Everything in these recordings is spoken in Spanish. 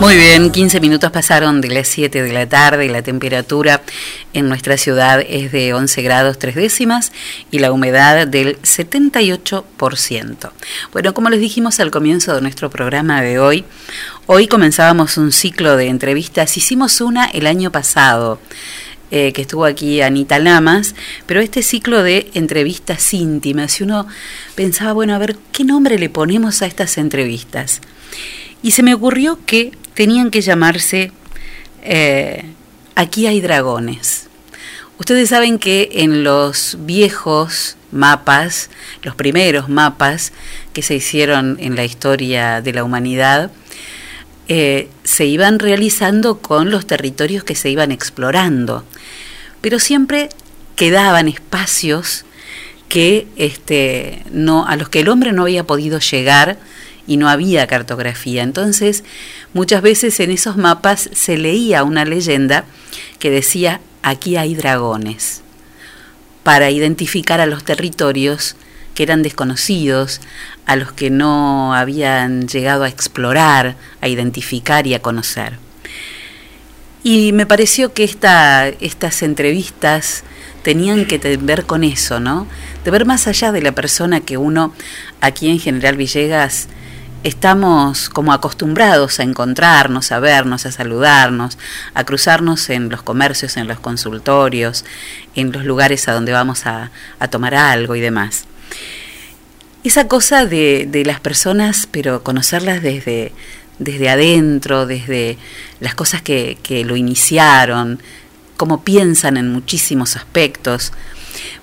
Muy bien, 15 minutos pasaron de las 7 de la tarde y la temperatura en nuestra ciudad es de 11 grados 3 décimas y la humedad del 78%. Bueno, como les dijimos al comienzo de nuestro programa de hoy, hoy comenzábamos un ciclo de entrevistas, hicimos una el año pasado. Eh, que estuvo aquí Anita Lamas, pero este ciclo de entrevistas íntimas, y uno pensaba, bueno, a ver, ¿qué nombre le ponemos a estas entrevistas? Y se me ocurrió que tenían que llamarse eh, Aquí hay dragones. Ustedes saben que en los viejos mapas, los primeros mapas que se hicieron en la historia de la humanidad, eh, se iban realizando con los territorios que se iban explorando, pero siempre quedaban espacios que este, no, a los que el hombre no había podido llegar y no había cartografía. Entonces, muchas veces en esos mapas se leía una leyenda que decía, aquí hay dragones, para identificar a los territorios que eran desconocidos, a los que no habían llegado a explorar, a identificar y a conocer. Y me pareció que esta, estas entrevistas tenían que ver con eso, ¿no? De ver más allá de la persona que uno, aquí en General Villegas, estamos como acostumbrados a encontrarnos, a vernos, a saludarnos, a cruzarnos en los comercios, en los consultorios, en los lugares a donde vamos a, tomar algo y demás. Esa cosa de, las personas, pero conocerlas desde, desde adentro, desde las cosas que, que lo iniciaron, cómo piensan en muchísimos aspectos.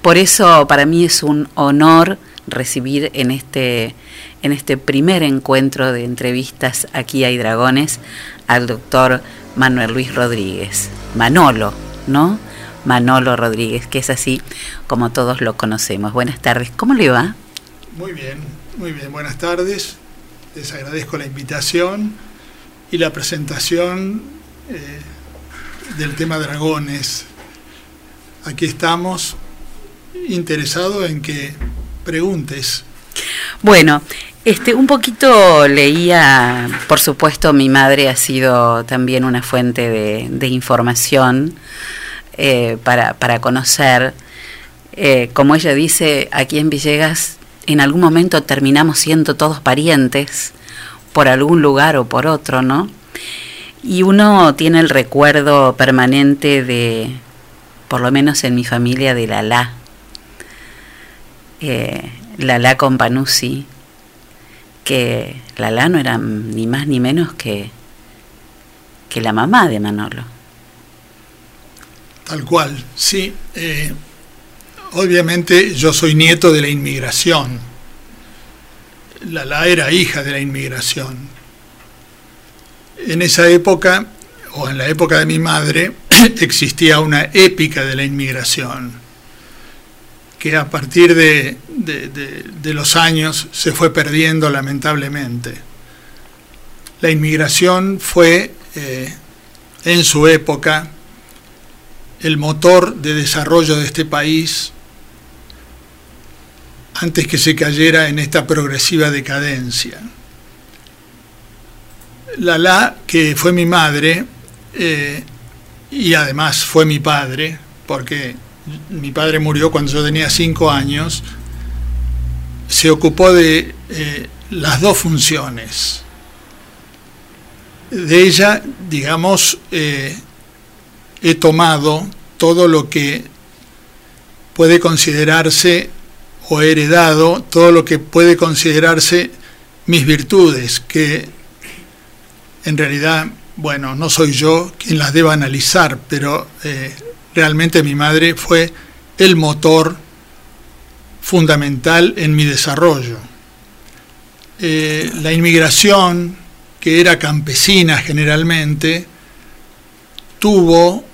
Por eso para mí es un honor recibir en este en este primer encuentro de entrevistas Aquí hay dragones al doctor Manuel Luis Rodríguez, Manolo, ¿no? Manolo Rodríguez, que es así como todos lo conocemos. Buenas tardes, ¿cómo le va? Muy bien, muy bien, buenas tardes. Les agradezco la invitación y la presentación eh, del tema dragones. Aquí estamos interesados en que preguntes bueno, este, un poquito leía, por supuesto, mi madre ha sido también una fuente de, información eh, para, para, conocer. Eh, como ella dice, aquí en Villegas en algún momento terminamos siendo todos parientes por algún lugar o por otro, ¿no? Y uno tiene el recuerdo permanente de, por lo menos en mi familia, de la La. Eh, Lala Companuzzi, que Lala no era ni más ni menos que, que la mamá de Manolo. Tal cual, sí. Eh, obviamente yo soy nieto de la inmigración. Lala era hija de la inmigración. En esa época, o en la época de mi madre, existía una épica de la inmigración que a partir de, los años se fue perdiendo lamentablemente. La inmigración fue eh, en su época el motor de desarrollo de este país antes que se cayera en esta progresiva decadencia. Lala, que fue mi madre eh, y además fue mi padre, porque mi padre murió cuando yo tenía cinco años, se ocupó de eh, las dos funciones. De ella, digamos, eh, he tomado todo lo que puede considerarse o heredado, todo lo que puede considerarse mis virtudes, que en realidad, bueno, no soy yo quien las deba analizar, pero eh, realmente mi madre fue el motor fundamental en mi desarrollo. Eh, la inmigración, que era campesina generalmente, tuvo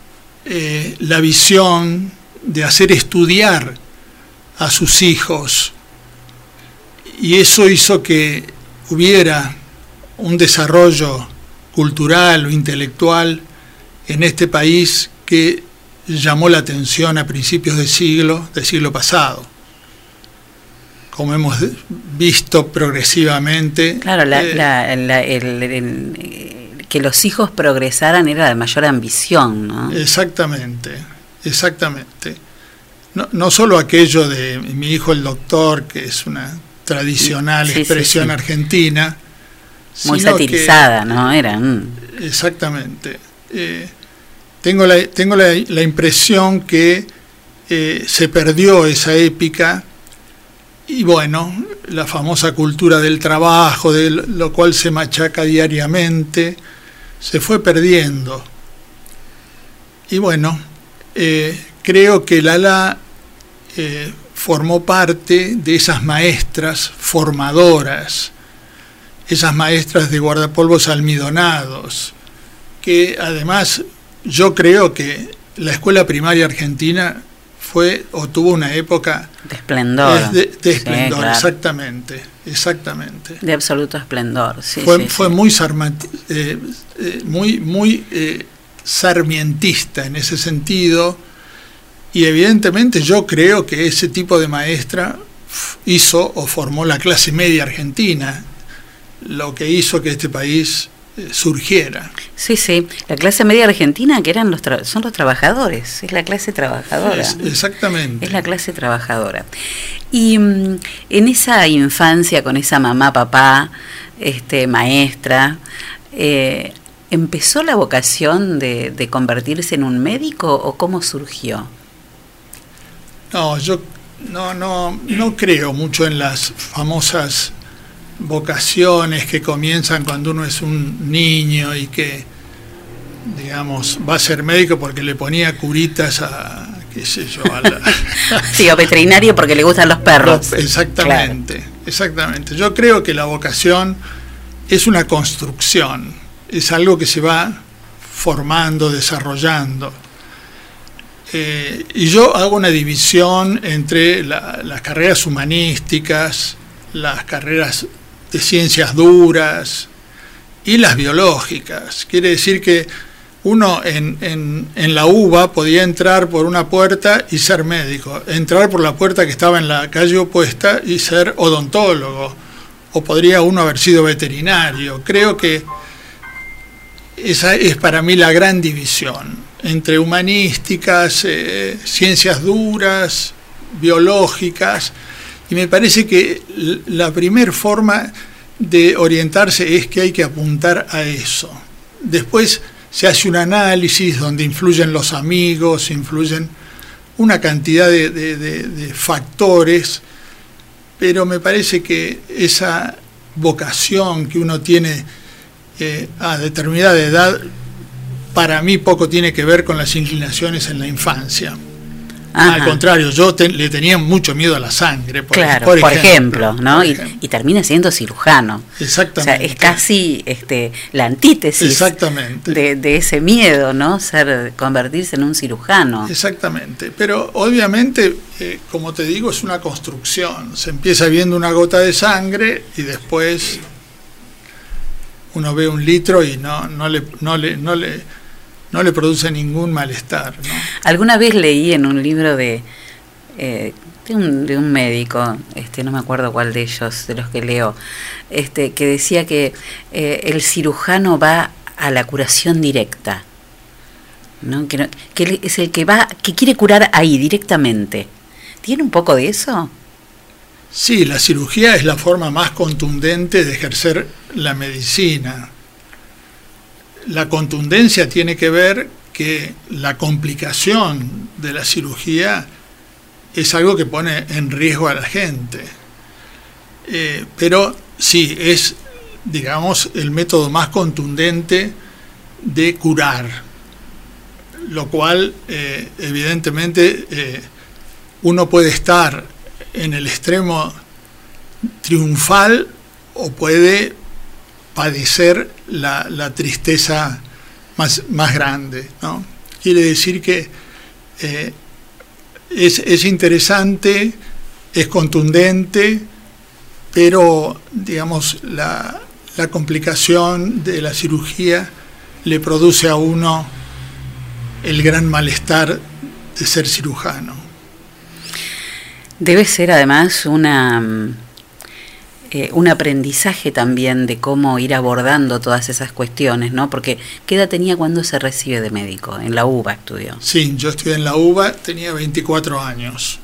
eh, la visión de hacer estudiar a sus hijos y eso hizo que hubiera un desarrollo cultural o intelectual en este país que llamó la atención a principios de siglo, del siglo pasado. Como hemos visto progresivamente. Claro, eh, que los hijos progresaran era la mayor ambición, ¿no? Exactamente, exactamente. No, no solo aquello de mi hijo el doctor, que es una tradicional expresión argentina. Muy satirizada, ¿no? Era. Mm. Exactamente. Eh, tengo la, tengo la, impresión que eh, se perdió esa épica y bueno, la famosa cultura del trabajo, de lo cual se machaca diariamente, se fue perdiendo. Y bueno, eh, creo que Lala eh, formó parte de esas maestras formadoras, esas maestras de guardapolvos almidonados, que además yo creo que la escuela primaria argentina fue o tuvo una época de esplendor. De, esplendor, exactamente, exactamente. De absoluto esplendor, sí. Fue, fue muy, eh, eh, muy, muy eh, sarmientista en ese sentido y evidentemente yo creo que ese tipo de maestra hizo o formó la clase media argentina, lo que hizo que este país eh, surgiera. Sí, sí, la clase media argentina que eran los son los trabajadores, es la clase trabajadora. exactamente. Es la clase trabajadora. Y mm, en esa infancia con esa mamá, papá, este maestra, eh, ¿empezó la vocación de, de convertirse en un médico o cómo surgió? No, yo no, no, no creo mucho en las famosas vocaciones que comienzan cuando uno es un niño y que, digamos, va a ser médico porque le ponía curitas a, qué sé yo, a la... sí, o veterinario porque le gustan los perros. exactamente, exactamente. Yo creo que la vocación es una construcción, es algo que se va formando, desarrollando. Eh, y yo hago una división entre las carreras humanísticas, las carreras de ciencias duras y las biológicas. Quiere decir que uno en, en, la UBA podía entrar por una puerta y ser médico, entrar por la puerta que estaba en la calle opuesta y ser odontólogo, o podría uno haber sido veterinario. Creo que esa es para mí la gran división entre humanísticas, eh, ciencias duras, biológicas, y me parece que la primera forma de orientarse es que hay que apuntar a eso. Después se hace un análisis donde influyen los amigos, influyen una cantidad de, factores, pero me parece que esa vocación que uno tiene eh, a determinada edad para mí poco tiene que ver con las inclinaciones en la infancia. Al contrario, yo le tenía mucho miedo a la sangre, por, claro, por, ejemplo, ¿no? y, termina siendo cirujano. Exactamente. O sea, es casi este, la antítesis Exactamente. De, ese miedo, ¿no? Ser, convertirse en un cirujano. Exactamente. Pero obviamente, eh, como te digo, es una construcción. Se empieza viendo una gota de sangre y después uno ve un litro y no, no le, no le, no le no le produce ningún malestar. Alguna vez leí en un libro de, eh, de, un, médico, este, no me acuerdo cuál de ellos, de los que leo, este, que decía que eh, el cirujano va a la curación directa. ¿no? Que, que es el que va, que quiere curar ahí directamente. ¿Tiene un poco de eso? Sí, la cirugía es la forma más contundente de ejercer la medicina la contundencia tiene que ver que la complicación de la cirugía es algo que pone en riesgo a la gente. Eh, pero sí, es, digamos, el método más contundente de curar, lo cual eh, evidentemente eh, uno puede estar en el extremo triunfal o puede padecer la, tristeza más, más grande. ¿no? Quiere decir que eh, es, interesante, es contundente, pero digamos la, la complicación de la cirugía le produce a uno el gran malestar de ser cirujano. Debe ser además una eh, un aprendizaje también de cómo ir abordando todas esas cuestiones, ¿no? Porque ¿qué edad tenía cuando se recibe de médico? En la UBA estudió. Sí, yo estudié en la UBA, tenía 24 años.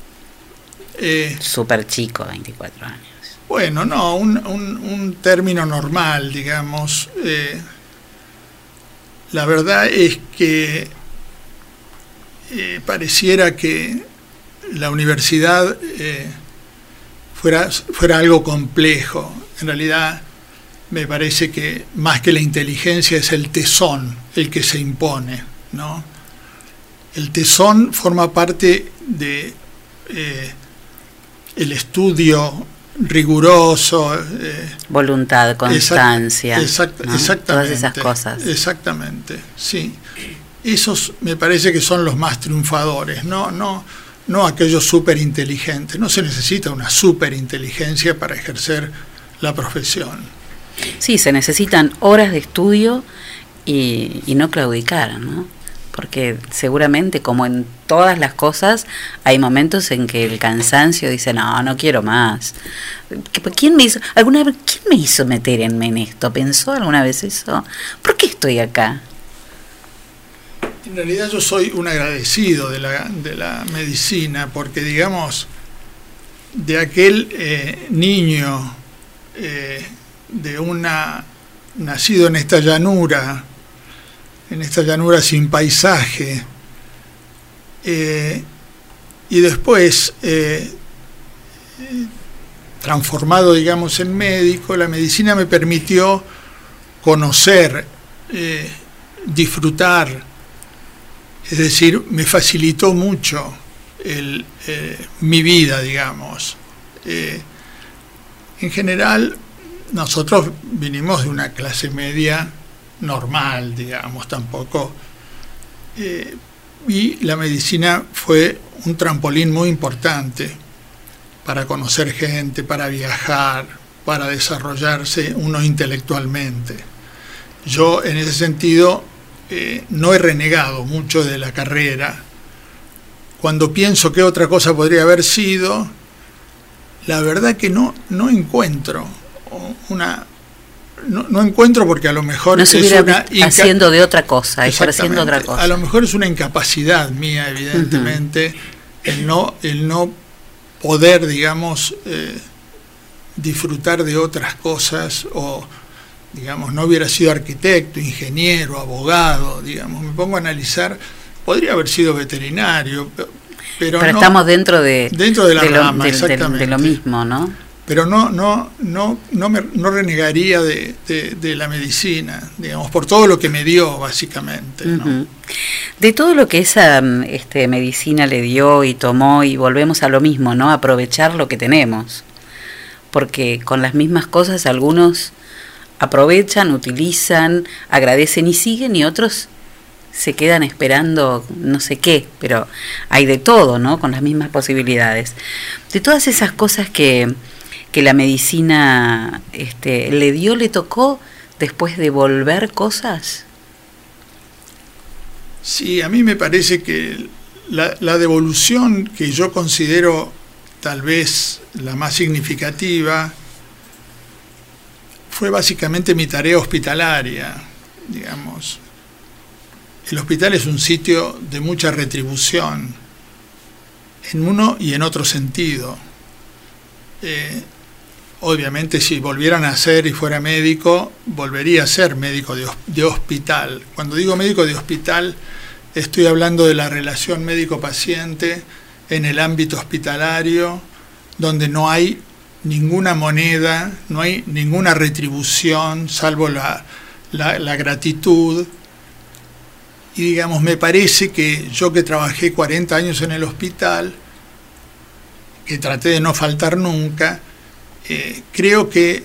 Eh, Súper chico, 24 años. Bueno, no, un, un, término normal, digamos. Eh, la verdad es que eh, pareciera que la universidad fuera, fuera algo complejo. En realidad me parece que más que la inteligencia es el tesón el que se impone, ¿no? El tesón forma parte de eh, el estudio riguroso. Eh, Voluntad, constancia. exactamente. Todas esas cosas. Exactamente, sí. Esos me parece que son los más triunfadores, no, no, no aquellos súper inteligentes. No se necesita una súper inteligencia para ejercer la profesión. Sí, se necesitan horas de estudio y, y no claudicar, ¿no? Porque seguramente, como en todas las cosas, hay momentos en que el cansancio dice, no, no quiero más. ¿Quién me hizo, alguna vez, quién me hizo meterme en esto? ¿Pensó alguna vez eso? ¿Por qué estoy acá? En realidad yo soy un agradecido de la, de la medicina, porque digamos, de aquel eh, niño eh, de una nacido en esta llanura, en esta llanura sin paisaje, eh, y después transformado, digamos, en médico, la medicina me permitió conocer, disfrutar, es decir, me facilitó mucho eh, mi vida, digamos. Eh, en general, nosotros vinimos de una clase media normal, digamos, tampoco. Eh, y la medicina fue un trampolín muy importante para conocer gente, para viajar, para desarrollarse uno intelectualmente. Yo en ese sentido eh, no he renegado mucho de la carrera. Cuando pienso que otra cosa podría haber sido, la verdad que no, no encuentro una... No, encuentro porque a lo mejor no es una haciendo de otra cosa, haciendo otra cosa. A lo mejor es una incapacidad mía, evidentemente, el no el no poder, digamos, eh, disfrutar de otras cosas o digamos, no hubiera sido arquitecto, ingeniero, abogado, digamos, me pongo a analizar, podría haber sido veterinario, pero, pero estamos dentro de dentro de la rama, exactamente. De, lo mismo, ¿no? Pero no, no, no, no, me, no renegaría de, la medicina, digamos, por todo lo que me dio, básicamente. De todo lo que esa este, medicina le dio y tomó, y volvemos a lo mismo, ¿no? Aprovechar lo que tenemos. Porque con las mismas cosas algunos aprovechan, utilizan, agradecen y siguen y otros se quedan esperando no sé qué, pero hay de todo, ¿no? Con las mismas posibilidades. De todas esas cosas que, que la medicina este, le dio, le tocó después de volver cosas. Sí, a mí me parece que la, la devolución que yo considero tal vez la más significativa fue básicamente mi tarea hospitalaria, digamos. El hospital es un sitio de mucha retribución, en uno y en otro sentido. Eh, obviamente si volvieran a ser y fuera médico, volvería a ser médico de, de hospital. Cuando digo médico de hospital, estoy hablando de la relación médico-paciente en el ámbito hospitalario, donde no hay ninguna moneda, no hay ninguna retribución, salvo la, la, gratitud. Y digamos, me parece que yo que trabajé 40 años en el hospital, que traté de no faltar nunca, eh, creo que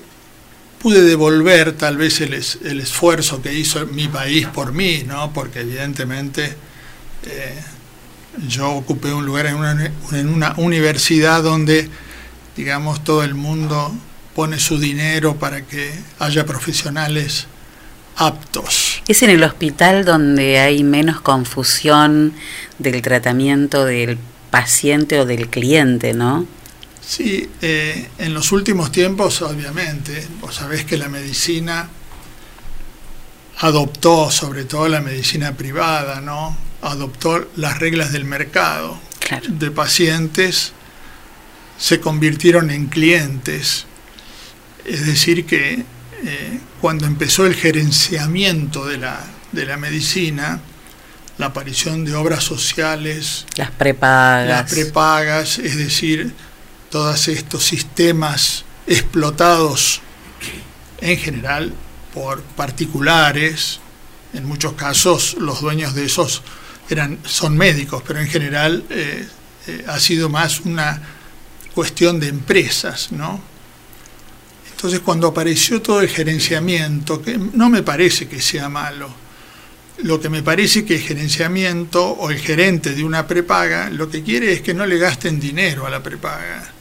pude devolver tal vez el, el, esfuerzo que hizo mi país por mí, ¿no? porque evidentemente eh, yo ocupé un lugar en una, en una universidad donde digamos, todo el mundo pone su dinero para que haya profesionales aptos. Es en el hospital donde hay menos confusión del tratamiento del paciente o del cliente, ¿no? Sí, eh, en los últimos tiempos, obviamente, vos sabés que la medicina adoptó, sobre todo la medicina privada, ¿no? Adoptó las reglas del mercado de pacientes, se convirtieron en clientes. Es decir, que eh, cuando empezó el gerenciamiento de la, de la medicina, la aparición de obras sociales, las prepagas, las prepagas, es decir, todos estos sistemas explotados en general por particulares, en muchos casos los dueños de esos eran, son médicos, pero en general eh, eh, ha sido más una cuestión de empresas, ¿no? Entonces cuando apareció todo el gerenciamiento, que no me parece que sea malo, lo que me parece que el gerenciamiento o el gerente de una prepaga lo que quiere es que no le gasten dinero a la prepaga.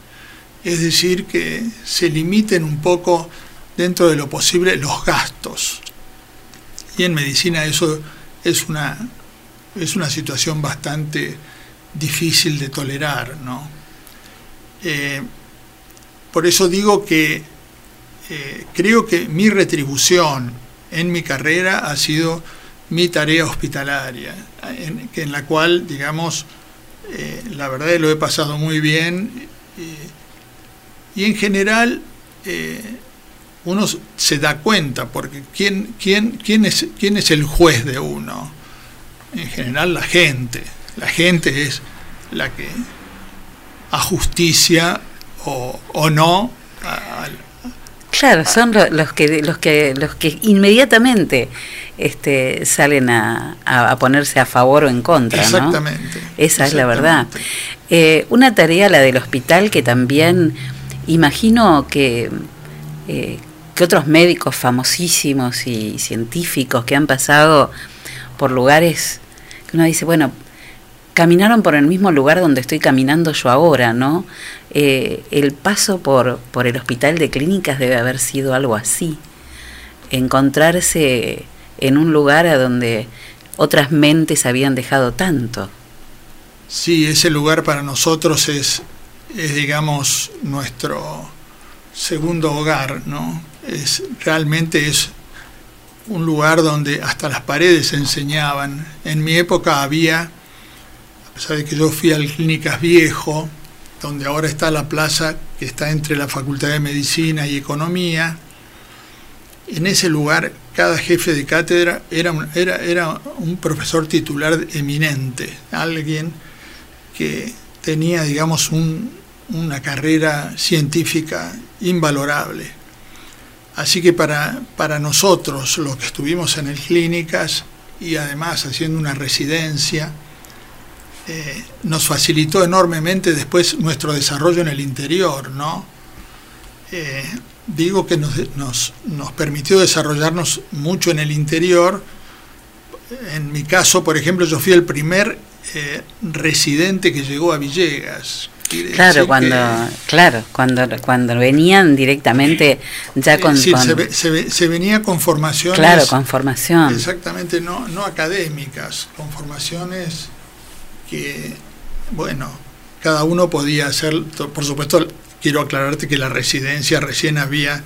Es decir, que se limiten un poco dentro de lo posible los gastos. Y en medicina eso es una, es una situación bastante difícil de tolerar. ¿no? Eh, por eso digo que eh, creo que mi retribución en mi carrera ha sido mi tarea hospitalaria, en, en la cual, digamos, eh, la verdad lo he pasado muy bien y en general uno se da cuenta, porque ¿quién, quién, quién, es, ¿quién es el juez de uno? En general la gente. La gente es la que a justicia o, o no. claro, son los que, los que, los que inmediatamente este, salen a, a, ponerse a favor o en contra. Exactamente. Esa es la verdad. Eh, una tarea, la del hospital, que también imagino que eh, que otros médicos famosísimos y científicos que han pasado por lugares que uno dice, bueno, caminaron por el mismo lugar donde estoy caminando yo ahora, ¿no? Eh, el paso por, por el hospital de clínicas debe haber sido algo así. Encontrarse en un lugar a donde otras mentes habían dejado tanto. Sí, ese lugar para nosotros es, es digamos, nuestro segundo hogar, ¿no? es, realmente es un lugar donde hasta las paredes enseñaban. En mi época había, de que yo fui al Clínicas Viejo, donde ahora está la plaza que está entre la Facultad de Medicina y Economía, en ese lugar cada jefe de cátedra era un, era, era un profesor titular eminente, alguien que tenía, digamos, un, una carrera científica invalorable. Así que para, para nosotros, los que estuvimos en el clínicas y además haciendo una residencia, eh, nos facilitó enormemente después nuestro desarrollo en el interior, ¿no? Eh, digo que nos, nos, nos, permitió desarrollarnos mucho en el interior. En mi caso, por ejemplo, yo fui el primer eh, residente que llegó a Villegas, Claro, cuando, claro, cuando, cuando venían directamente ya con... Se, venía con formaciones... Claro, con formación. Exactamente, no, no académicas, con formaciones que, bueno, cada uno podía hacer, por supuesto, quiero aclararte que la residencia recién había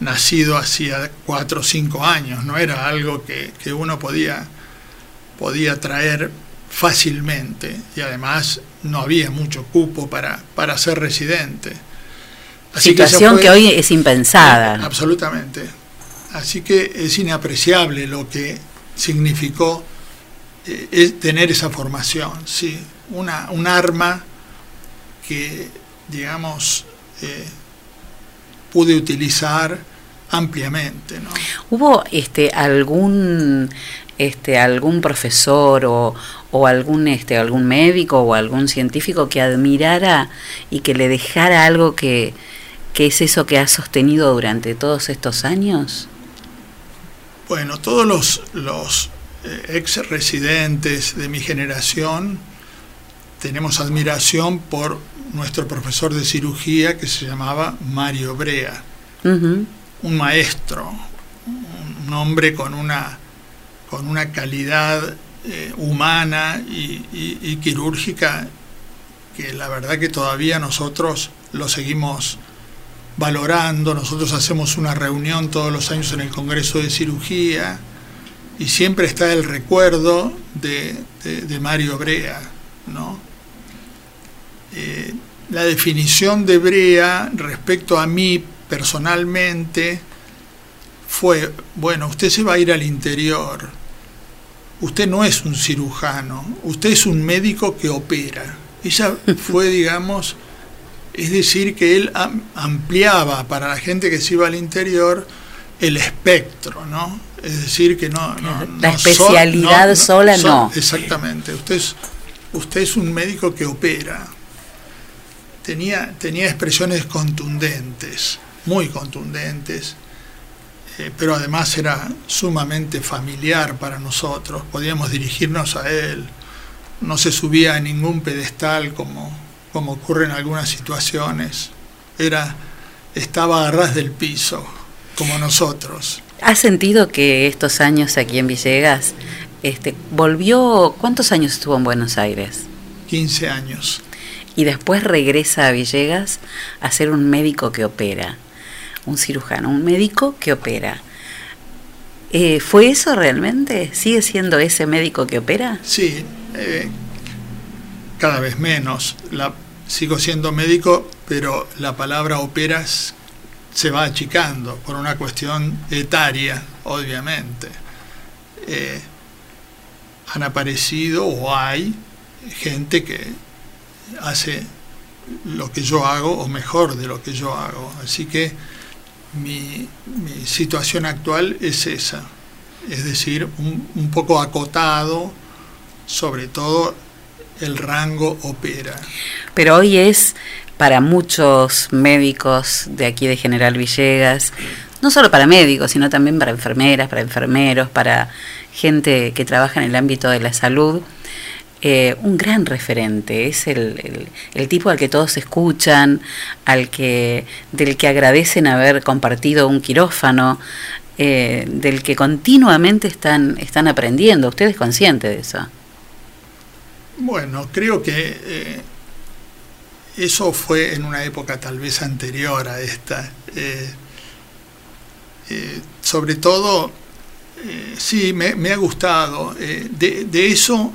nacido hacía cuatro o cinco años, no era algo que, que uno podía, podía traer fácilmente y además no había mucho cupo para, para ser residente. Situación que, hoy es impensada. Absolutamente. Así que es inapreciable lo que significó eh, tener esa formación, sí, una, un arma que, digamos, eh, pude utilizar ampliamente. ¿no? ¿Hubo este, algún este, algún profesor o, o, algún, este, algún médico o algún científico que admirara y que le dejara algo que, que es eso que ha sostenido durante todos estos años? Bueno, todos los, los ex residentes de mi generación tenemos admiración por nuestro profesor de cirugía que se llamaba Mario Brea, un maestro, un hombre con una con una calidad eh, humana y, quirúrgica que la verdad que todavía nosotros lo seguimos valorando. Nosotros hacemos una reunión todos los años en el Congreso de Cirugía y siempre está el recuerdo de, Mario Brea. ¿no? Eh, la definición de Brea respecto a mí personalmente fue, bueno, usted se va a ir al interior, usted no es un cirujano, usted es un médico que opera. Ella fue, digamos, es decir, que él ampliaba para la gente que se iba al interior el espectro, ¿no? Es decir, que no... la especialidad sola no. Exactamente, usted es, usted es un médico que opera. Tenía, tenía expresiones contundentes, muy contundentes eh, pero además era sumamente familiar para nosotros, podíamos dirigirnos a él, no se subía a ningún pedestal como, como ocurre en algunas situaciones, era, estaba a ras del piso, como nosotros. ¿Has sentido que estos años aquí en Villegas este, volvió, cuántos años estuvo en Buenos Aires? 15 años. Y después regresa a Villegas a ser un médico que opera un cirujano, un médico que opera. Eh, ¿Fue eso realmente? ¿Sigue siendo ese médico que opera? Sí, eh, cada vez menos. La, sigo siendo médico, pero la palabra operas se va achicando por una cuestión etaria, obviamente. Eh, han aparecido o hay gente que hace lo que yo hago o mejor de lo que yo hago. Así que mi, situación actual es esa, es decir, un, poco acotado, sobre todo el rango opera. Pero hoy es para muchos médicos de aquí de General Villegas, no solo para médicos, sino también para enfermeras, para enfermeros, para gente que trabaja en el ámbito de la salud, eh, un gran referente, es el, el, tipo al que todos escuchan, al que, del que agradecen haber compartido un quirófano, eh, del que continuamente están, están aprendiendo. ¿Usted es consciente de eso? Bueno, creo que eh, eso fue en una época tal vez anterior a esta. sobre todo, sí, me, me, ha gustado. de, de eso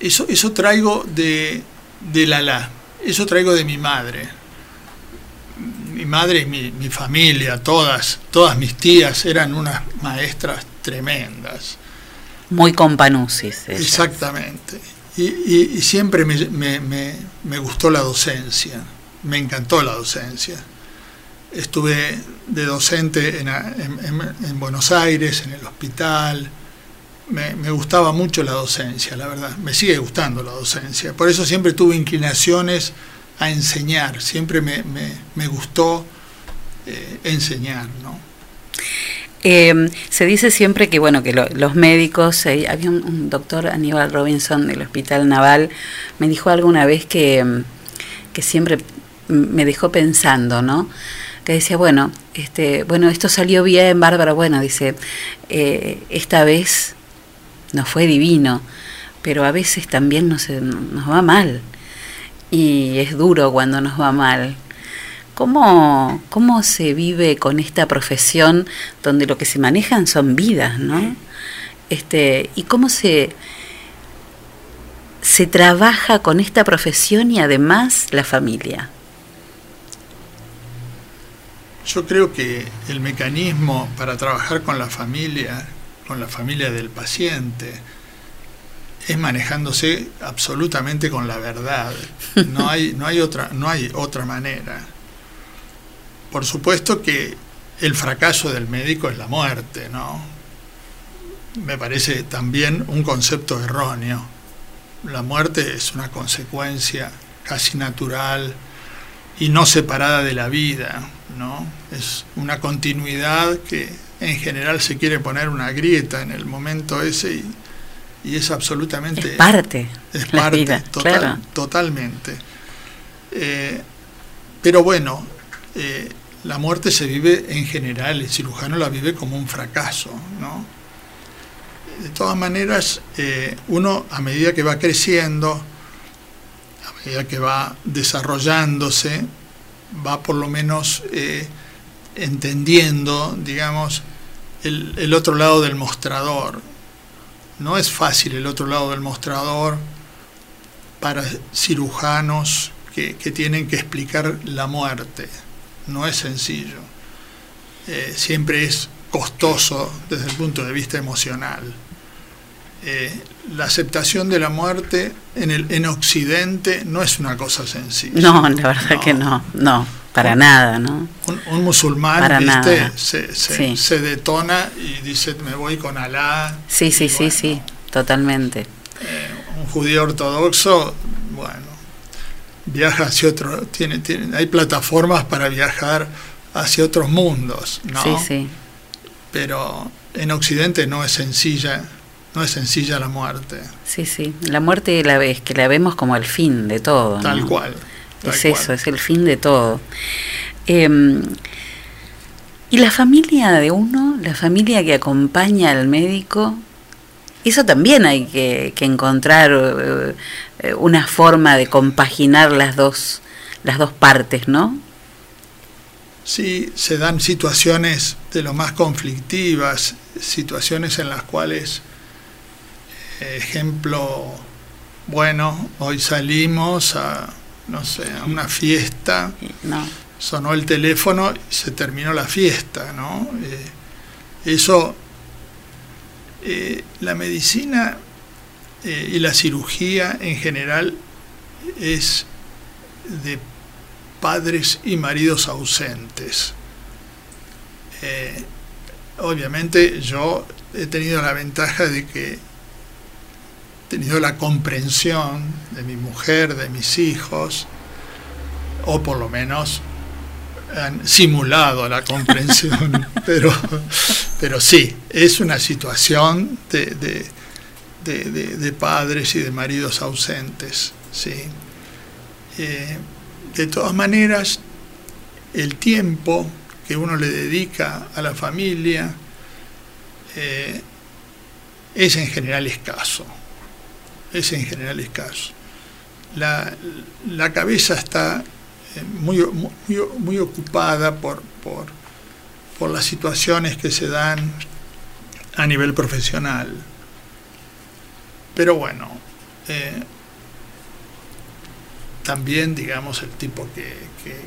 eso, eso traigo de, de Lala, eso traigo de mi madre. Mi madre y mi, familia, todas, todas mis tías eran unas maestras tremendas. Muy companusis. Exactamente. Y, siempre me, gustó la docencia, me encantó la docencia. Estuve de docente en, en Buenos Aires, en el hospital, me, gustaba mucho la docencia, la verdad. Me sigue gustando la docencia. Por eso siempre tuve inclinaciones a enseñar. Siempre me, gustó eh, enseñar, ¿no? Em, se dice siempre que bueno que los médicos eh, había un, doctor Aníbal Robinson del Hospital Naval me dijo alguna vez que, em, que siempre me dejó pensando no que decía bueno este bueno esto salió bien bárbaro bueno dice eh, esta vez nos fue divino, pero a veces también nos, nos va mal. Y es duro cuando nos va mal. ¿Cómo, ¿Cómo se vive con esta profesión donde lo que se manejan son vidas, ¿no? Este, ¿Y cómo se, se trabaja con esta profesión y además la familia? Yo creo que el mecanismo para trabajar con la familia con la familia del paciente, es manejándose absolutamente con la verdad. No hay, no hay, otra, no hay otra manera. Por supuesto que el fracaso del médico es la muerte, ¿no? Me parece también un concepto erróneo. La muerte es una consecuencia casi natural y no separada de la vida, ¿no? Es una continuidad que en general se quiere poner una grieta en el momento ese y, es absolutamente... Es parte. Es parte, totalmente. Eh, pero bueno, eh, la muerte se vive en general, el cirujano la vive como un fracaso, ¿no? De todas maneras, eh, uno a medida que va creciendo, a medida que va desarrollándose, va por lo menos eh, entendiendo, digamos, el, otro lado del mostrador. No es fácil el otro lado del mostrador para cirujanos que tienen que explicar la muerte. No es sencillo. Eh, siempre es costoso desde el punto de vista emocional. Eh, la aceptación de la muerte en, el, en Occidente no es una cosa sencilla. No, la verdad que no, no, para nada, ¿no? Un, musulmán, ¿viste? Se, se, se, detona y dice, me voy con Alá. Sí, sí, sí, sí, totalmente. Eh, un judío ortodoxo, bueno, viaja hacia otro, tiene, tiene, hay plataformas para viajar hacia otros mundos, ¿no? Sí, sí. Pero en Occidente no es sencilla no es sencilla la muerte. Sí, sí, la muerte la vez que la vemos como el fin de todo. Tal cual. es eso, es el fin de todo. Eh, y la familia de uno, la familia que acompaña al médico, eso también hay que, que encontrar uh, una forma de compaginar las dos, las dos partes, ¿no? Sí, se dan situaciones de lo más conflictivas, situaciones en las cuales ejemplo, bueno, hoy salimos a, no sé, a una fiesta, sonó el teléfono y se terminó la fiesta, ¿no? Eh, eso, eh, la medicina eh, y la cirugía en general es de padres y maridos ausentes. obviamente yo he tenido la ventaja de que tenido la comprensión de mi mujer, de mis hijos, o por lo menos han simulado la comprensión, pero, pero sí, es una situación de, de, padres y de maridos ausentes. ¿sí? Eh, de todas maneras, el tiempo que uno le dedica a la familia eh, es en general escaso es en general escaso. La, la cabeza está muy, muy, muy ocupada por, por, por, las situaciones que se dan a nivel profesional. Pero bueno, eh, también, digamos, el tipo que,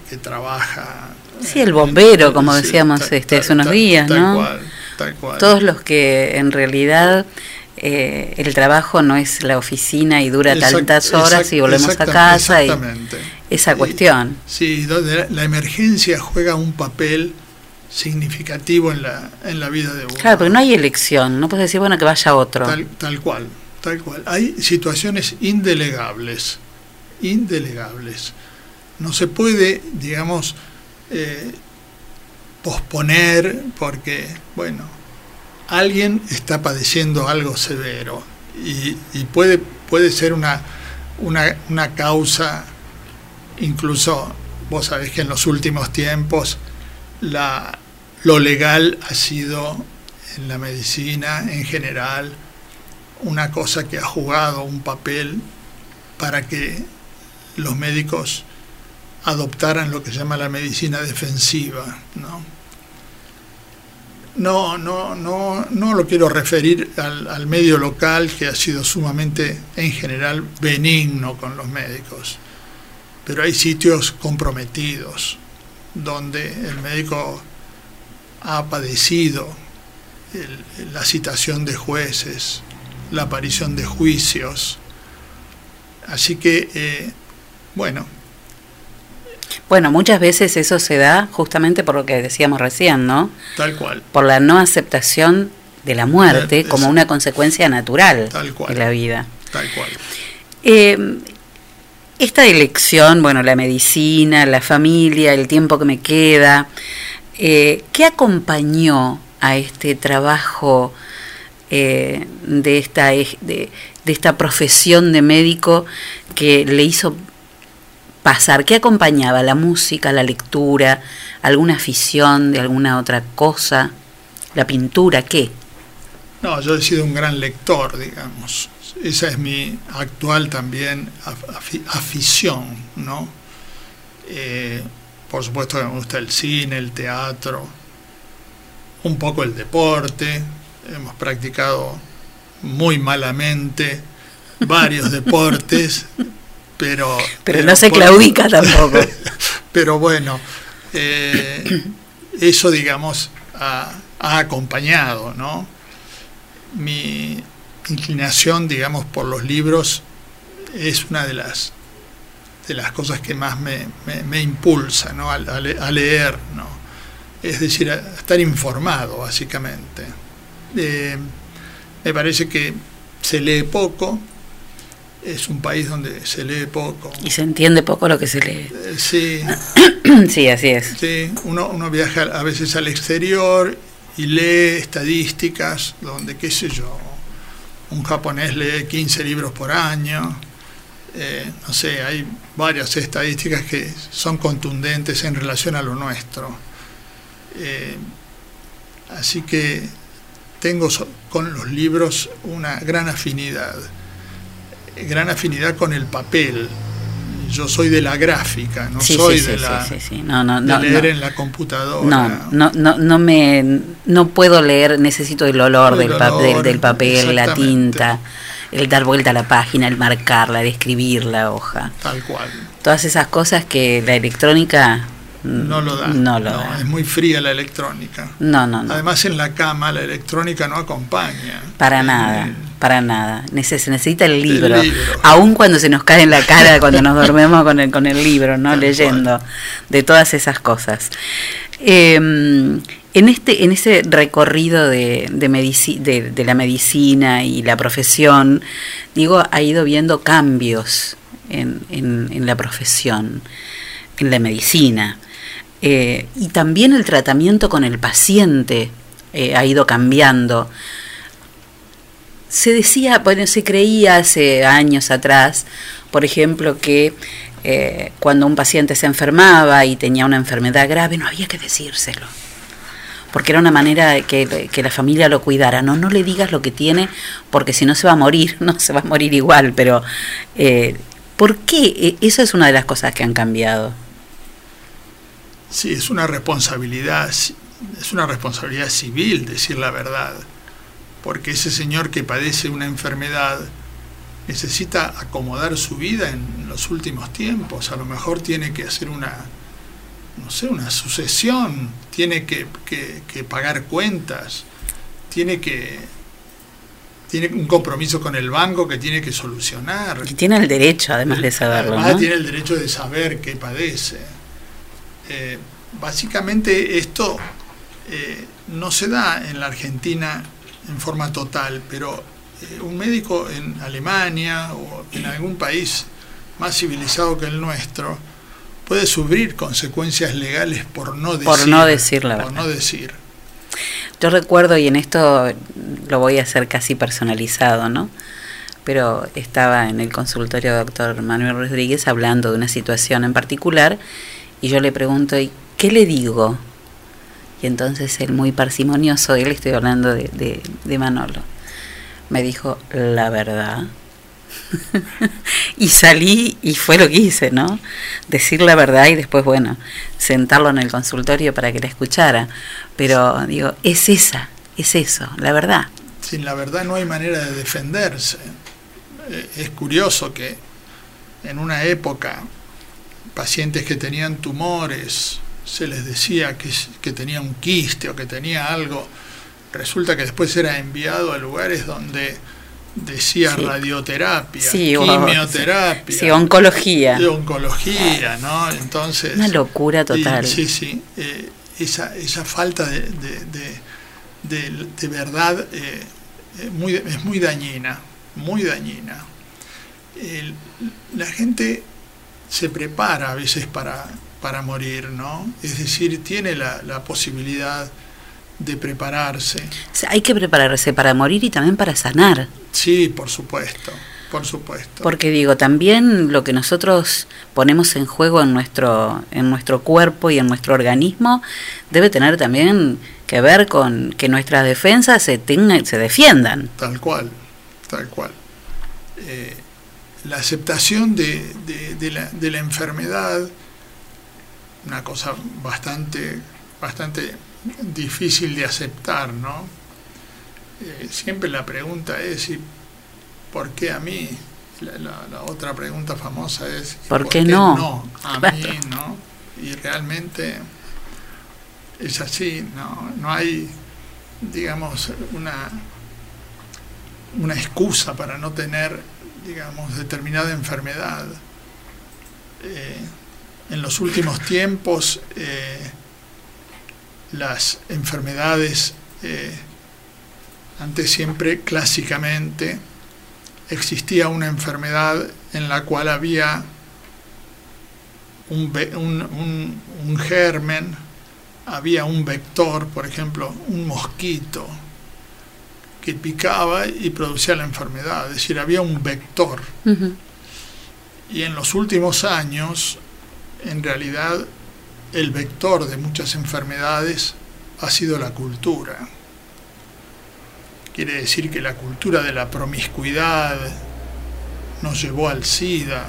que, trabaja. Sí, el bombero, como decíamos este, hace unos días, ¿no? Cual, tal cual. Todos los que en realidad eh, el trabajo no es la oficina y dura tantas horas y volvemos a casa y esa cuestión. Sí, donde la emergencia juega un papel significativo en la, en la vida de uno. Claro, porque no hay elección, no puedes decir, bueno, que vaya otro. Tal, tal cual, tal cual. Hay situaciones indelegables, indelegables. No se puede, digamos, eh, posponer porque, bueno, alguien está padeciendo algo severo y, puede, puede ser una, una, causa, incluso vos sabés que en los últimos tiempos la, lo legal ha sido en la medicina en general una cosa que ha jugado un papel para que los médicos adoptaran lo que se llama la medicina defensiva, ¿no? No, no, no, no lo quiero referir al, medio local que ha sido sumamente, en general, benigno con los médicos. Pero hay sitios comprometidos donde el médico ha padecido la citación de jueces, la aparición de juicios. Así que, eh, bueno, bueno, muchas veces eso se da justamente por lo que decíamos recién, ¿no? Tal cual. Por la no aceptación de la muerte como una consecuencia natural de la vida. Tal cual. Eh, esta elección, bueno, la medicina, la familia, el tiempo que me queda, eh, ¿qué acompañó a este trabajo eh, de, esta, de, de esta profesión de médico que le hizo pasar? ¿Qué acompañaba? ¿La música, la lectura, alguna afición de alguna otra cosa? ¿La pintura? ¿Qué? No, yo he sido un gran lector, digamos. Esa es mi actual también afición, ¿no? Eh, por supuesto que me gusta el cine, el teatro, un poco el deporte. Hemos practicado muy malamente varios deportes, pero... Pero, no se claudica tampoco. pero bueno, eh, eso, digamos, ha, ha, acompañado, ¿no? Mi inclinación, digamos, por los libros es una de las de las cosas que más me, me, impulsa ¿no? a, leer, ¿no? es decir, a estar informado, básicamente. Eh, me parece que se lee poco, es un país donde se lee poco. Y se entiende poco lo que se lee. Eh, sí. sí, así es. Sí, uno, uno viaja a veces al exterior y lee estadísticas donde, qué sé yo, un japonés lee 15 libros por año. Eh, no sé, hay varias estadísticas que son contundentes en relación a lo nuestro. Eh, así que tengo con los libros una gran afinidad, gran afinidad con el papel. Yo soy de la gráfica, no soy de la leer en la computadora. No, no, no, me no puedo leer, necesito el olor, del, del, papel, la tinta, el dar vuelta a la página, el marcarla, el escribir la hoja. Tal cual. Todas esas cosas que la electrónica no lo da. No lo da. Es muy fría la electrónica. No, no, no. Además en la cama la electrónica no acompaña. Para nada, para nada. Se necesita el libro. Aún cuando se nos cae en la cara cuando nos dormimos con el, con el libro, ¿no? Leyendo de todas esas cosas. Em, en este, en ese recorrido de, de, de, la medicina y la profesión, digo, ha ido viendo cambios en, en, en la profesión, en la medicina. Eh, y también el tratamiento con el paciente eh, ha ido cambiando. Se decía, bueno, se creía hace años atrás, por ejemplo, que eh, cuando un paciente se enfermaba y tenía una enfermedad grave, no había que decírselo. Porque era una manera de que, que la familia lo cuidara. No, no le digas lo que tiene, porque si no se va a morir, no se va a morir igual. Pero, ¿por qué? Esa es una de las cosas que han cambiado. Sí, es una responsabilidad, es una responsabilidad civil decir la verdad, porque ese señor que padece una enfermedad necesita acomodar su vida en los últimos tiempos, a lo mejor tiene que hacer una, no sé, una sucesión, tiene que, pagar cuentas, tiene que tiene un compromiso con el banco que tiene que solucionar. Y tiene el derecho, además de saberlo. Además, tiene el derecho de saber qué padece. Eh, básicamente esto eh, no se da en la Argentina en forma total, pero eh, un médico en Alemania o en algún país más civilizado que el nuestro puede sufrir consecuencias legales por no decir, por no decir la por no decir. Yo recuerdo, y en esto lo voy a hacer casi personalizado, ¿no? Pero estaba en el consultorio del doctor Manuel Rodríguez hablando de una situación en particular y yo le pregunto, ¿y qué le digo? Y entonces él, muy parsimonioso, él estoy hablando de, de, Manolo, me dijo, la verdad. y salí y fue lo que hice, ¿no? Decir la verdad y después, bueno, sentarlo en el consultorio para que la escuchara. Pero digo, es esa, es eso, la verdad. Sin la verdad no hay manera de defenderse. Eh, es curioso que en una época pacientes que tenían tumores, se les decía que, que tenía un quiste o que tenía algo, resulta que después era enviado a lugares donde decía radioterapia, quimioterapia, sí, oncología. oncología, ¿no? Entonces... Una locura total. sí, sí. Eh, esa, esa falta de, de, verdad eh, muy, es muy dañina, muy dañina. la gente se prepara a veces para, para morir, ¿no? Es decir, tiene la, la posibilidad de prepararse. hay que prepararse para morir y también para sanar. Sí, por supuesto, por supuesto. Porque digo, también lo que nosotros ponemos en juego en nuestro, en nuestro cuerpo y en nuestro organismo debe tener también que ver con que nuestras defensas se, tengan, se defiendan. Tal cual, tal cual. Eh, la aceptación de, la, de, la, enfermedad una cosa bastante, bastante difícil de aceptar, ¿no? Eh, siempre la pregunta es, ¿por qué a mí? La, otra pregunta famosa es, ¿por, qué, no? no? A mí, ¿no? Y realmente es así, ¿no? No hay, digamos, una, una excusa para no tener, digamos, determinada enfermedad. Eh, en los últimos tiempos, eh, las enfermedades, eh, antes siempre clásicamente, existía una enfermedad en la cual había un, un, germen, había un vector, por ejemplo, un mosquito, que picaba y producía la enfermedad, es decir, había un vector. Y en los últimos años, en realidad, el vector de muchas enfermedades ha sido la cultura. Quiere decir que la cultura de la promiscuidad nos llevó al SIDA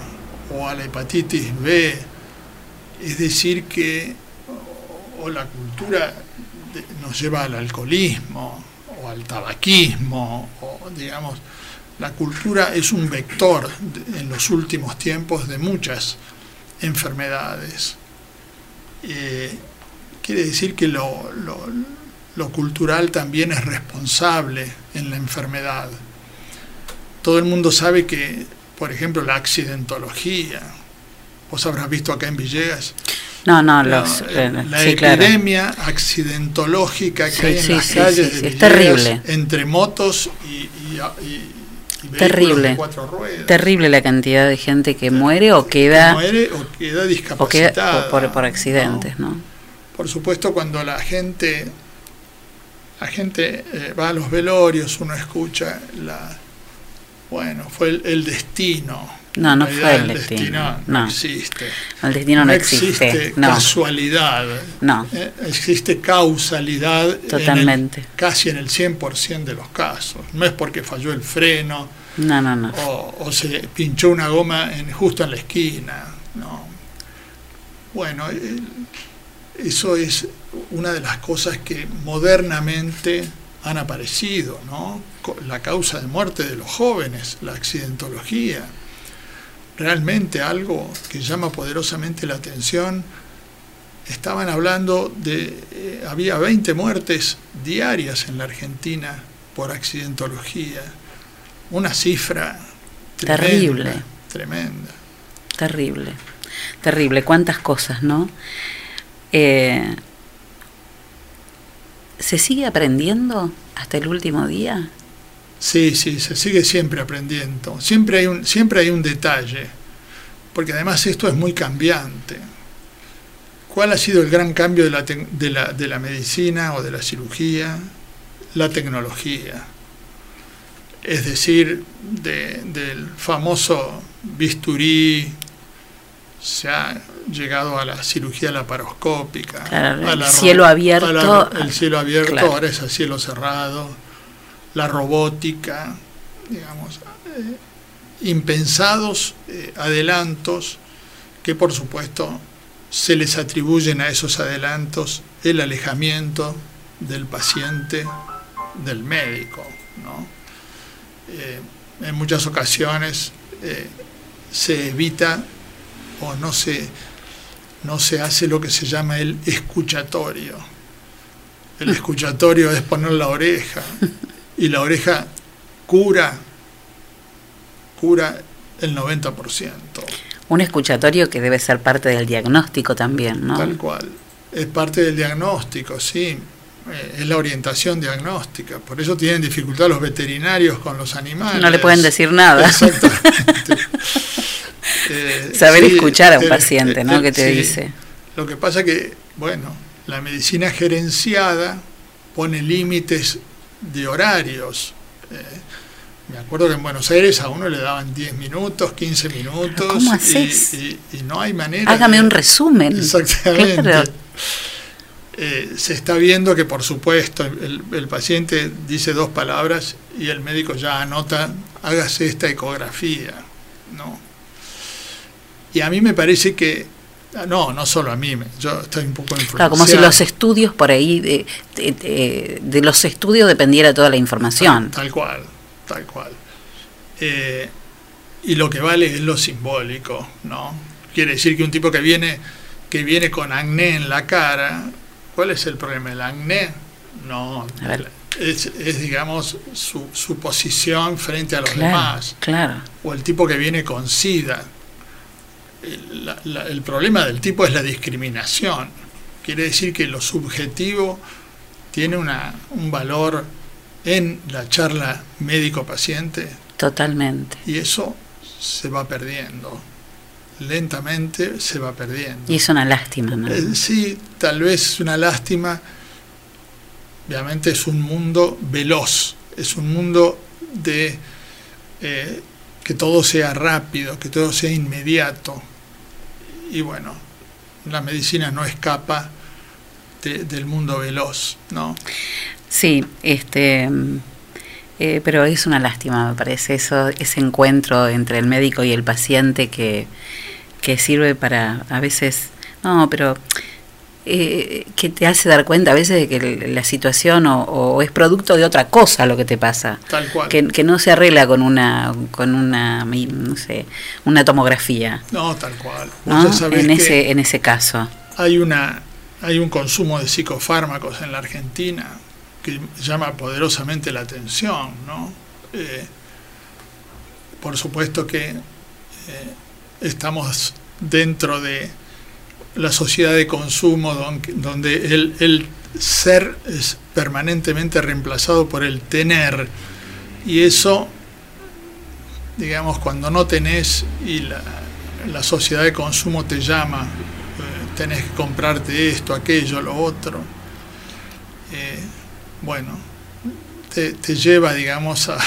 o a la hepatitis B, es decir que o la cultura nos lleva al alcoholismo o al tabaquismo, o digamos, la cultura es un vector en los últimos tiempos de muchas enfermedades. Eh, quiere decir que lo, lo, cultural también es responsable en la enfermedad. Todo el mundo sabe que, por ejemplo, la accidentología, vos habrás visto acá en Villegas, no, no, los, eh, la epidemia accidentológica que hay en las calles de es terrible. entre motos y, terrible. Terrible la cantidad de gente que muere o queda, muere o queda discapacitada. por, accidentes, ¿no? Por supuesto, cuando la gente, la gente eh, va a los velorios, uno escucha la, bueno, fue el, destino. No, no fue el destino. no, existe. El destino no, existe. casualidad. No. Eh, existe causalidad. Totalmente. casi en el 100% de los casos. No es porque falló el freno. No, no, no. O, se pinchó una goma en, justo en la esquina. No. Bueno, eso es una de las cosas que modernamente han aparecido, ¿no? La causa de muerte de los jóvenes, la accidentología. Realmente algo que llama poderosamente la atención. Estaban hablando de, eh, había 20 muertes diarias en la Argentina por accidentología. Una cifra terrible. Tremenda. Terrible. Terrible. Cuántas cosas, ¿no? Eh, ¿Se sigue aprendiendo hasta el último día? Sí, sí, se sigue siempre aprendiendo. Siempre hay un, siempre hay un detalle, porque además esto es muy cambiante. ¿Cuál ha sido el gran cambio de la, de la, de la medicina o de la cirugía? La tecnología. Es decir, del famoso bisturí, se ha llegado a la cirugía laparoscópica, el cielo abierto. el cielo abierto, ahora es a cielo cerrado, la robótica, digamos, eh, impensados eh, adelantos que por supuesto se les atribuyen a esos adelantos el alejamiento del paciente del médico. ¿no? Eh, en muchas ocasiones se evita o no se no se hace lo que se llama el escuchatorio. El escuchatorio es poner la oreja y la oreja cura, cura el 90%. Un escuchatorio que debe ser parte del diagnóstico también, ¿no? Tal cual. Es parte del diagnóstico, sí. Eh, es la orientación diagnóstica. Por eso tienen dificultad los veterinarios con los animales. No le pueden decir nada. Exactamente. Eh, Saber escuchar a un paciente, ¿no? que te dice. Lo que pasa que, bueno, la medicina gerenciada pone límites de horarios. Eh, me acuerdo que en Buenos Aires a uno le daban 10 minutos, 15 minutos. ¿Cómo haces? Y, no hay manera. Hágame un resumen. Exactamente. Eh, se está viendo que, por supuesto, el, el, paciente dice dos palabras y el médico ya anota, hágase esta ecografía. ¿no? Y a mí me parece que no, no solo a mí, yo estoy un poco influenciado. Claro, como si los estudios por ahí, de, de, los estudios dependiera toda la información. Tal, cual, tal cual. Eh, y lo que vale es lo simbólico, ¿no? Quiere decir que un tipo que viene, que viene con acné en la cara, ¿cuál es el problema? ¿El acné? No, es, es, digamos, su, su, posición frente a los demás. Claro. O el tipo que viene con SIDA el problema del tipo es la discriminación. Quiere decir que lo subjetivo tiene una, un valor en la charla médico-paciente. Totalmente. Y eso se va perdiendo. Lentamente se va perdiendo. Y es una lástima, ¿no? Eh, sí, tal vez es una lástima. Obviamente es un mundo veloz, es un mundo de eh, que todo sea rápido, que todo sea inmediato, y bueno, la medicina no escapa del mundo veloz, ¿no? Sí, este, eh, pero es una lástima, me parece, eso, ese encuentro entre el médico y el paciente que, que sirve para, a veces, no, pero eh, que te hace dar cuenta a veces de que la situación o, es producto de otra cosa lo que te pasa. Tal cual. Que, que, no se arregla con una, con una, no sé, una tomografía. No, tal cual. En ese, en ese caso. Hay una, hay un consumo de psicofármacos en la Argentina que llama poderosamente la atención, ¿no? Eh, por supuesto que eh, estamos dentro de la sociedad de consumo donde el, ser es permanentemente reemplazado por el tener. Y eso digamos cuando no tenés y la, sociedad de consumo te llama eh, tenés que comprarte esto aquello lo otro eh, bueno te, te lleva digamos a,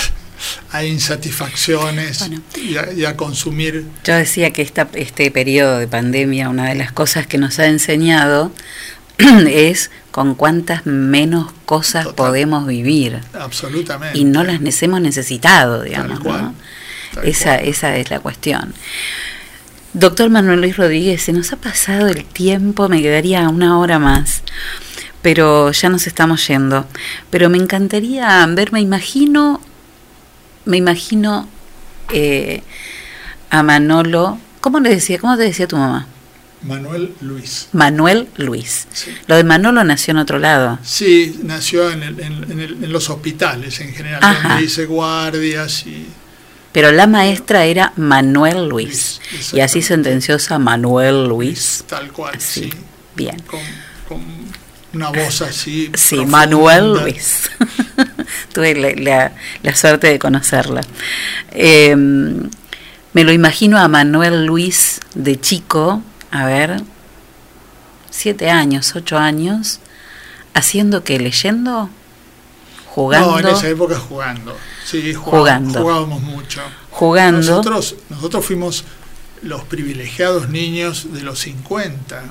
a insatisfacciones y, a, consumir. Yo decía que esta, este periodo de pandemia, una de las cosas que nos ha enseñado es con cuántas menos cosas podemos vivir. Absolutamente. Y no las hemos necesitado, digamos. esa, esa es la cuestión. Doctor Manuel Luis Rodríguez, se nos ha pasado el tiempo, me quedaría una hora más pero ya nos estamos yendo. Pero me encantaría ver, me imagino me imagino eh, a Manolo, ¿cómo le decía? ¿Cómo te decía tu mamá? Manuel Luis. Manuel Luis. Lo de Manolo nació en otro lado. Sí, nació en, los hospitales en general, donde hice guardias y... Pero la maestra era Manuel Luis. y así sentenciosa Manuel Luis. Tal cual, sí. Bien. Con, una voz así. Sí, Manuel Luis. tuve la, suerte de conocerla. Em, me lo imagino a Manuel Luis de chico, a ver, siete años, ocho años, haciendo que leyendo, jugando. No, en esa época jugando. Sí, jugando. jugábamos mucho. Jugando. Nosotros, nosotros fuimos los privilegiados niños de los 50.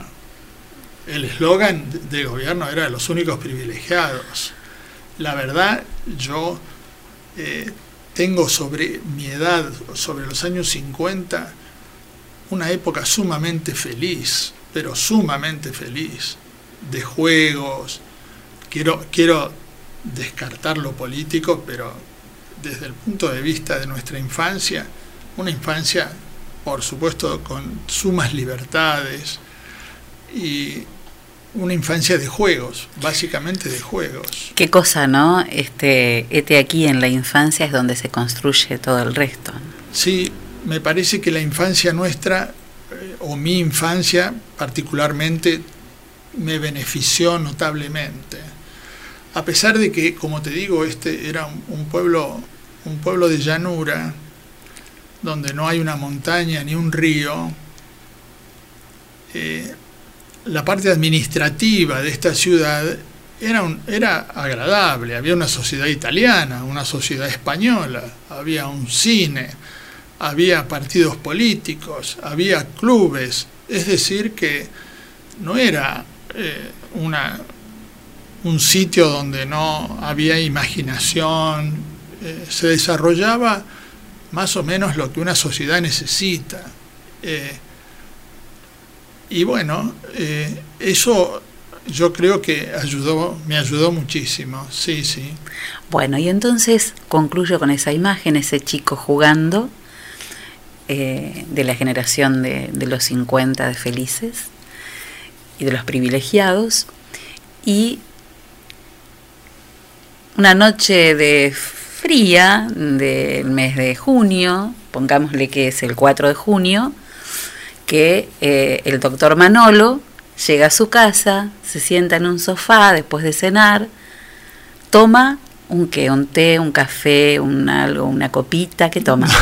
El eslogan del gobierno era los únicos privilegiados la verdad, yo eh, tengo sobre mi edad, sobre los años 50, una época sumamente feliz, pero sumamente feliz, de juegos. Quiero, quiero descartar lo político, pero desde el punto de vista de nuestra infancia, una infancia, por supuesto, con sumas libertades y una infancia de juegos, básicamente de juegos. Qué cosa, ¿no? Este, este aquí en la infancia es donde se construye todo el resto. Sí, me parece que la infancia nuestra, eh, o mi infancia particularmente, me benefició notablemente. A pesar de que, como te digo, este era un, pueblo, un pueblo de llanura, donde no hay una montaña ni un río, eh, la parte administrativa de esta ciudad era, era agradable, había una sociedad italiana, una sociedad española, había un cine, había partidos políticos, había clubes, es decir, que no era eh, una, un sitio donde no había imaginación, eh, se desarrollaba más o menos lo que una sociedad necesita. Eh, y bueno, eh, eso yo creo que ayudó, me ayudó muchísimo, sí, sí. Bueno, y entonces concluyo con esa imagen, ese chico jugando eh, de la generación de, de, los 50 de felices y de los privilegiados, y una noche de fría del mes de junio, pongámosle que es el 4 de junio, que eh, el doctor Manolo llega a su casa, se sienta en un sofá después de cenar, toma un qué, un té, un café, un algo, una copita, ¿qué toma?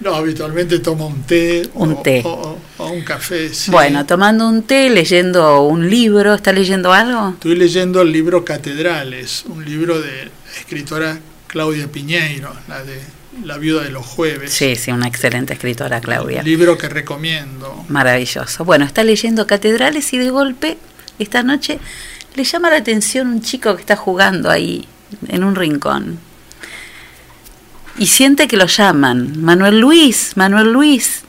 No, habitualmente toma un té, un o, té. O, o, un café. Sí. Bueno, tomando un té, leyendo un libro, ¿está leyendo algo? Estoy leyendo el libro Catedrales, un libro de la escritora Claudia Piñeiro, la de La viuda de los jueves. Sí, sí, una excelente escritora, Claudia. Un libro que recomiendo. Maravilloso. Bueno, está leyendo Catedrales y de golpe, esta noche, le llama la atención un chico que está jugando ahí, en un rincón y siente que lo llaman, Manuel Luis, Manuel Luis.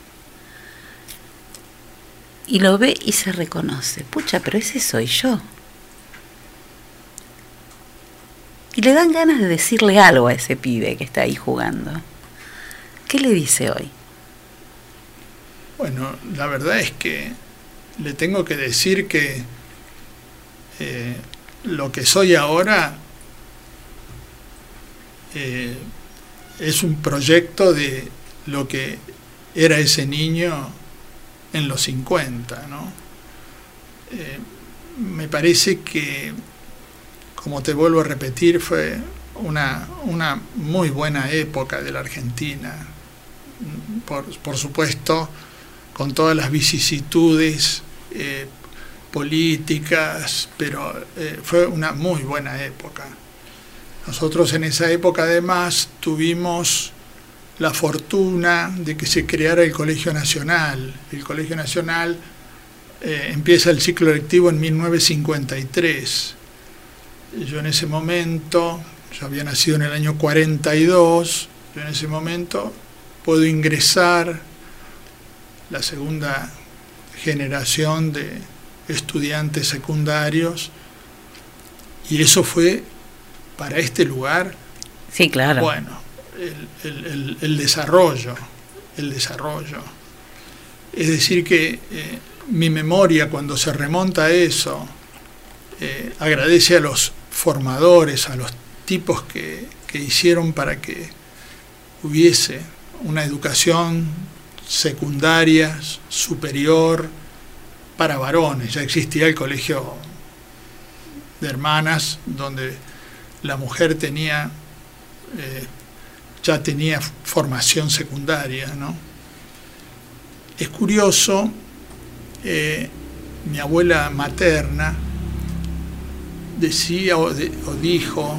Y lo ve y se reconoce, pucha, pero ese soy yo. Y le dan ganas de decirle algo a ese pibe que está ahí jugando. ¿Qué le dice hoy? Bueno, la verdad es que le tengo que decir que eh, lo que soy ahora eh, es un proyecto de lo que era ese niño en los 50, ¿no? Eh, me parece que, como te vuelvo a repetir, fue una, una muy buena época de la Argentina, por, por supuesto, con todas las vicisitudes eh, políticas, pero eh, fue una muy buena época. Nosotros en esa época además tuvimos la fortuna de que se creara el Colegio Nacional. El Colegio Nacional eh, empieza el ciclo lectivo en 1953. Yo en ese momento, yo había nacido en el año 42, yo en ese momento puedo ingresar la segunda generación de estudiantes secundarios y eso fue para este lugar, sí, claro. bueno, el, el, el desarrollo, el desarrollo. Es decir, que eh, mi memoria cuando se remonta a eso, eh, agradece a los formadores, a los tipos que, que hicieron para que hubiese una educación secundaria, superior, para varones. Ya existía el colegio de hermanas, donde la mujer tenía, eh, ya tenía formación secundaria. ¿no? Es curioso, eh, mi abuela materna decía o, dijo,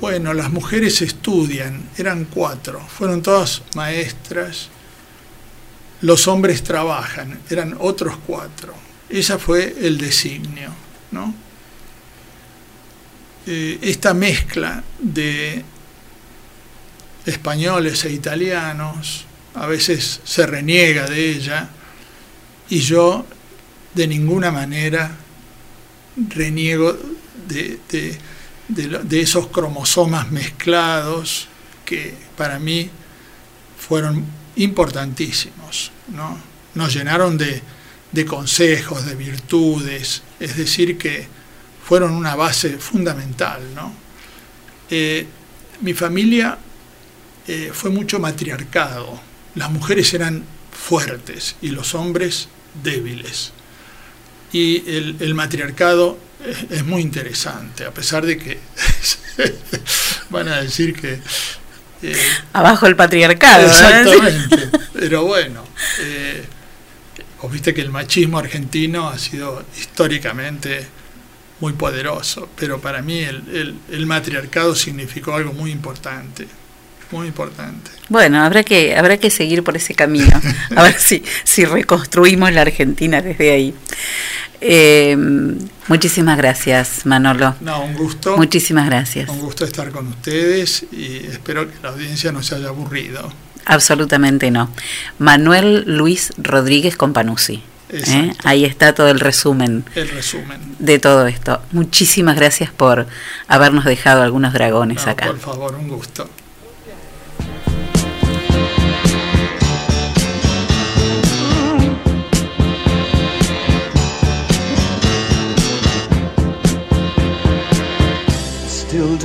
bueno, las mujeres estudian, eran cuatro, fueron todas maestras, los hombres trabajan, eran otros cuatro. Ese fue el designio, ¿no? Eh, esta mezcla de españoles e italianos, a veces se reniega de ella, y yo de ninguna manera reniego de, de, de, esos cromosomas mezclados que para mí fueron importantísimos, ¿no? Nos llenaron de, de, consejos, de virtudes, es decir, que fueron una base fundamental, ¿no? Eh, mi familia eh, fue mucho matriarcado, las mujeres eran fuertes y los hombres débiles. Y el, el matriarcado es, muy interesante, a pesar de que van a decir que eh, Abajo el patriarcado. Exactamente. ¿eh? Pero bueno, eh, vos viste que el machismo argentino ha sido históricamente muy poderoso, pero para mí el, el, el, matriarcado significó algo muy importante. Muy importante. Bueno, habrá que, habrá que seguir por ese camino, a ver si, si reconstruimos la Argentina desde ahí. Eh, muchísimas gracias, Manolo. No, un gusto. Muchísimas gracias. Un gusto estar con ustedes y espero que la audiencia no se haya aburrido. Absolutamente no. Manuel Luis Rodríguez Companuzzi. ¿eh? Ahí está todo el resumen. El resumen. De todo esto. Muchísimas gracias por habernos dejado algunos dragones acá. Por favor, un gusto.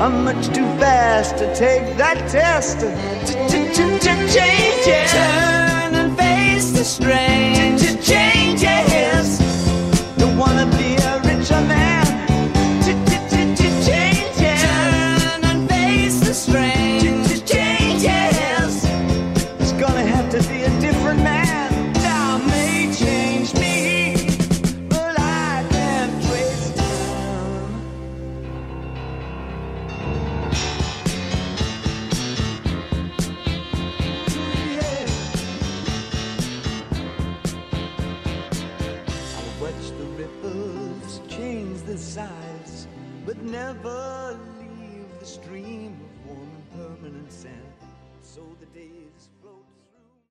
I'm much too fast to take that test. Change it. Turn and face the strange. Change it wanna be saves